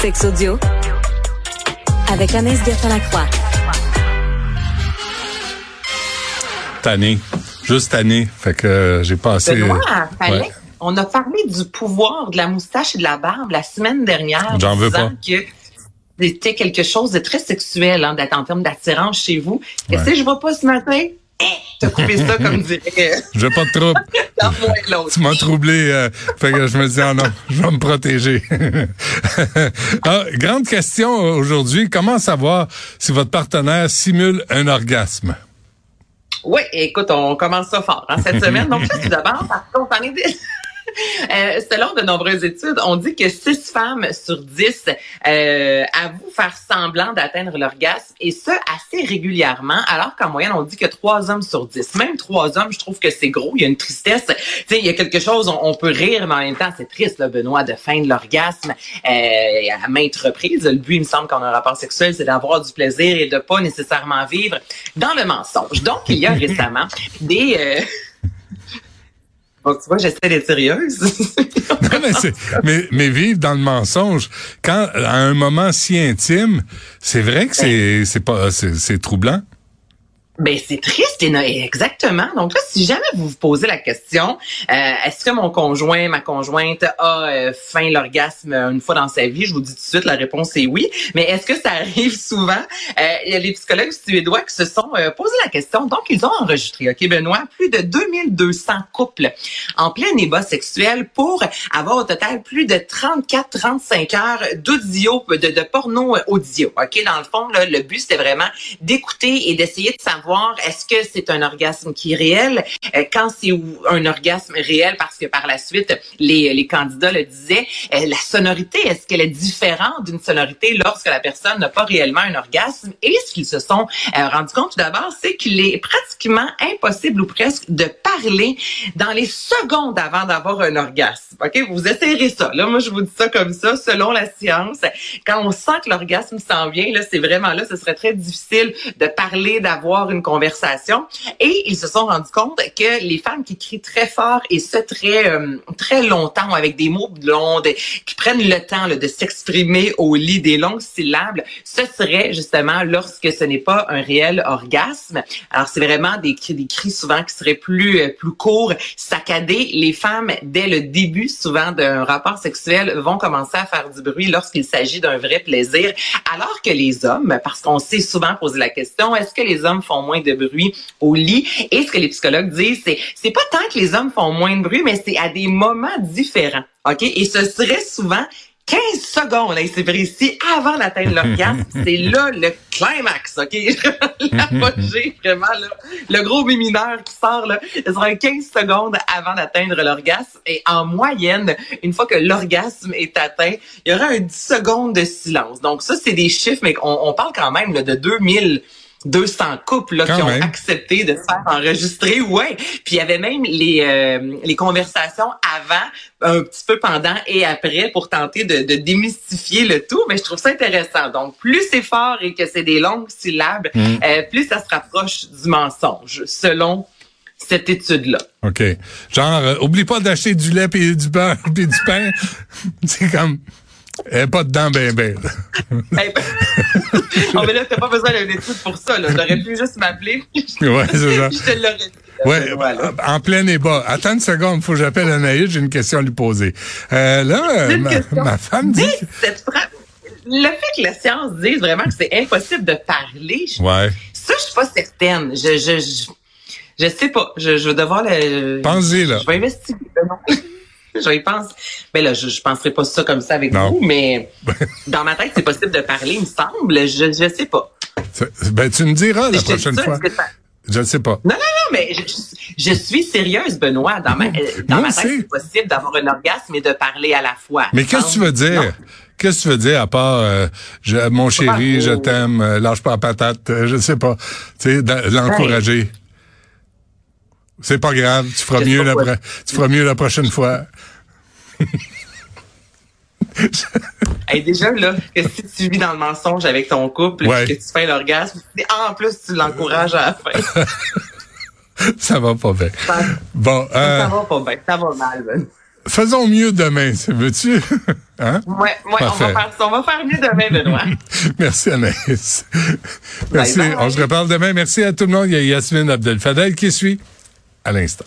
Sex audio avec Anaïs Gertin-Lacroix. Tanné. Juste tanné. Fait que euh, j'ai passé. Benoît, fallait- Ouais. on a parlé du pouvoir de la moustache et de la barbe la semaine dernière. J'en veux pas. que c'était quelque chose de très sexuel hein, d'être en termes d'attirance chez vous. Ouais. que je vois pas ce matin? Eh, T'as coupé ça comme dirait euh, Je veux pas de trouble. et. Tu m'as troublé. euh, fait que je me dis, ah non, je vais me protéger. Ah, grande question aujourd'hui. Comment savoir si votre partenaire simule un orgasme? Oui, écoute, on commence ça fort hein, cette semaine. Donc, tout d'abord, par contre, on est Euh, selon de nombreuses études, on dit que 6 femmes sur 10 euh, avouent faire semblant d'atteindre l'orgasme et ce assez régulièrement, alors qu'en moyenne, on dit que 3 hommes sur 10. Même 3 hommes, je trouve que c'est gros, il y a une tristesse. Tu sais, il y a quelque chose, on, on peut rire, mais en même temps, c'est triste, là, Benoît, de feindre l'orgasme euh, à maintes reprises. Le but, il me semble, qu'on a un rapport sexuel, c'est d'avoir du plaisir et de pas nécessairement vivre dans le mensonge. Donc, il y a récemment des... tu vois, j'essaie d'être sérieuse. Non, mais, mais, mais vivre dans le mensonge, quand à un moment si intime, c'est vrai que c'est pas c'est troublant. Ben c'est triste no- exactement. Donc là, si jamais vous vous posez la question, euh, est-ce que mon conjoint, ma conjointe a euh, faim l'orgasme une fois dans sa vie, je vous dis tout de suite la réponse est oui. Mais est-ce que ça arrive souvent? Euh, Il y a les psychologues suédois qui se sont euh, posé la question. Donc ils ont enregistré, ok Benoît, plus de 2200 couples en plein débat sexuel pour avoir au total plus de 34-35 heures d'audio, de, de porno audio. Ok, dans le fond, là, le but c'était vraiment d'écouter et d'essayer de savoir est-ce que c'est un orgasme qui est réel, euh, quand c'est un orgasme réel, parce que par la suite, les, les candidats le disaient, euh, la sonorité, est-ce qu'elle est différente d'une sonorité lorsque la personne n'a pas réellement un orgasme? Et ce qu'ils se sont euh, rendus compte tout d'abord, c'est qu'il est pratiquement impossible ou presque de parler dans les secondes avant d'avoir un orgasme. OK? Vous essayerez ça. Là, moi, je vous dis ça comme ça, selon la science. Quand on sent que l'orgasme s'en vient, là, c'est vraiment là, ce serait très difficile de parler, d'avoir une conversation. Et ils se sont rendus compte que les femmes qui crient très fort et ce très euh, très longtemps avec des mots longs, qui prennent le temps de s'exprimer au lit des longues syllabes, ce serait justement lorsque ce n'est pas un réel orgasme. Alors c'est vraiment des cris, des cris souvent qui seraient plus euh, plus courts, saccadés. Les femmes dès le début souvent d'un rapport sexuel vont commencer à faire du bruit lorsqu'il s'agit d'un vrai plaisir, alors que les hommes, parce qu'on s'est souvent posé la question, est-ce que les hommes font moins de bruit au lit Et ce que les psychologues disent, c'est c'est pas tant que les hommes font moins de bruit, mais c'est à des moments différents. OK? Et ce serait souvent 15 secondes, là, c'est précis, avant d'atteindre l'orgasme, c'est là le climax, OK? L'apogée, vraiment, là. Le gros mineur qui sort, là, ce sera 15 secondes avant d'atteindre l'orgasme. Et en moyenne, une fois que l'orgasme est atteint, il y aura un 10 secondes de silence. Donc ça, c'est des chiffres, mais on, on parle quand même là, de 2000 200 couples là, qui ont même. accepté de se faire enregistrer. Ouais. Puis il y avait même les, euh, les conversations avant, un petit peu pendant et après pour tenter de, de démystifier le tout. Mais je trouve ça intéressant. Donc, plus c'est fort et que c'est des longues syllabes, Mm. euh, plus ça se rapproche du mensonge, selon cette étude-là. OK. Genre, euh, oublie pas d'acheter du lait et du beurre et du pain. c'est comme, elle pas dedans ben ben. ben, oh, mais là, t'as pas besoin d'une étude pour ça. là. J'aurais pu juste m'appeler. ouais, c'est ça. Je te l'aurais dit. Ouais, Voilà. en plein débat. Attends une seconde, faut que j'appelle Anaïs, j'ai une question à lui poser. Euh, là, ma, femme dit... Cette phrase- le fait que la science dise vraiment que c'est impossible de parler, je- Ouais. ça, je suis pas certaine. Je, je, je, je sais pas. Je, je vais devoir le. Pensez, là. Je vais investiguer. Je y pense. Ben là, je, je penserai pas ça comme ça avec Non. vous, mais dans ma tête, c'est possible de parler, il me semble. Je, je sais pas. Ben, tu me diras la Je prochaine ça, fois. Je ne sais pas. Non, non, non, mais je, je- je suis sérieuse, Benoît. Dans ma, euh, dans ma tête, c'est possible d'avoir un orgasme et de parler à la fois. Mais qu'est-ce que tu veux dire? Non. Qu'est-ce que tu veux dire à part euh, je- mon chéri, je t'aime, euh, lâche pas la patate, euh, je sais pas. Tu sais, l'encourager. C'est pas grave, tu feras mieux la quoi. pro- tu feras mieux la prochaine fois. Hey, déjà, là, que si tu vis dans le mensonge avec ton couple, Ouais. puis que tu fais l'orgasme, en plus, tu l'encourages à la fin. Ça va pas bien. Ça, Bon, euh, ça va pas bien. Ça va mal, Ben. faisons mieux demain, veux-tu? Hein? Ouais, ouais, on va, faire, on va faire mieux demain, Benoît. Merci, Anaïs. Merci. On se reparle demain. Merci à tout le monde. Il y a Yasmine Abdel-Fadel qui suit à l'instant.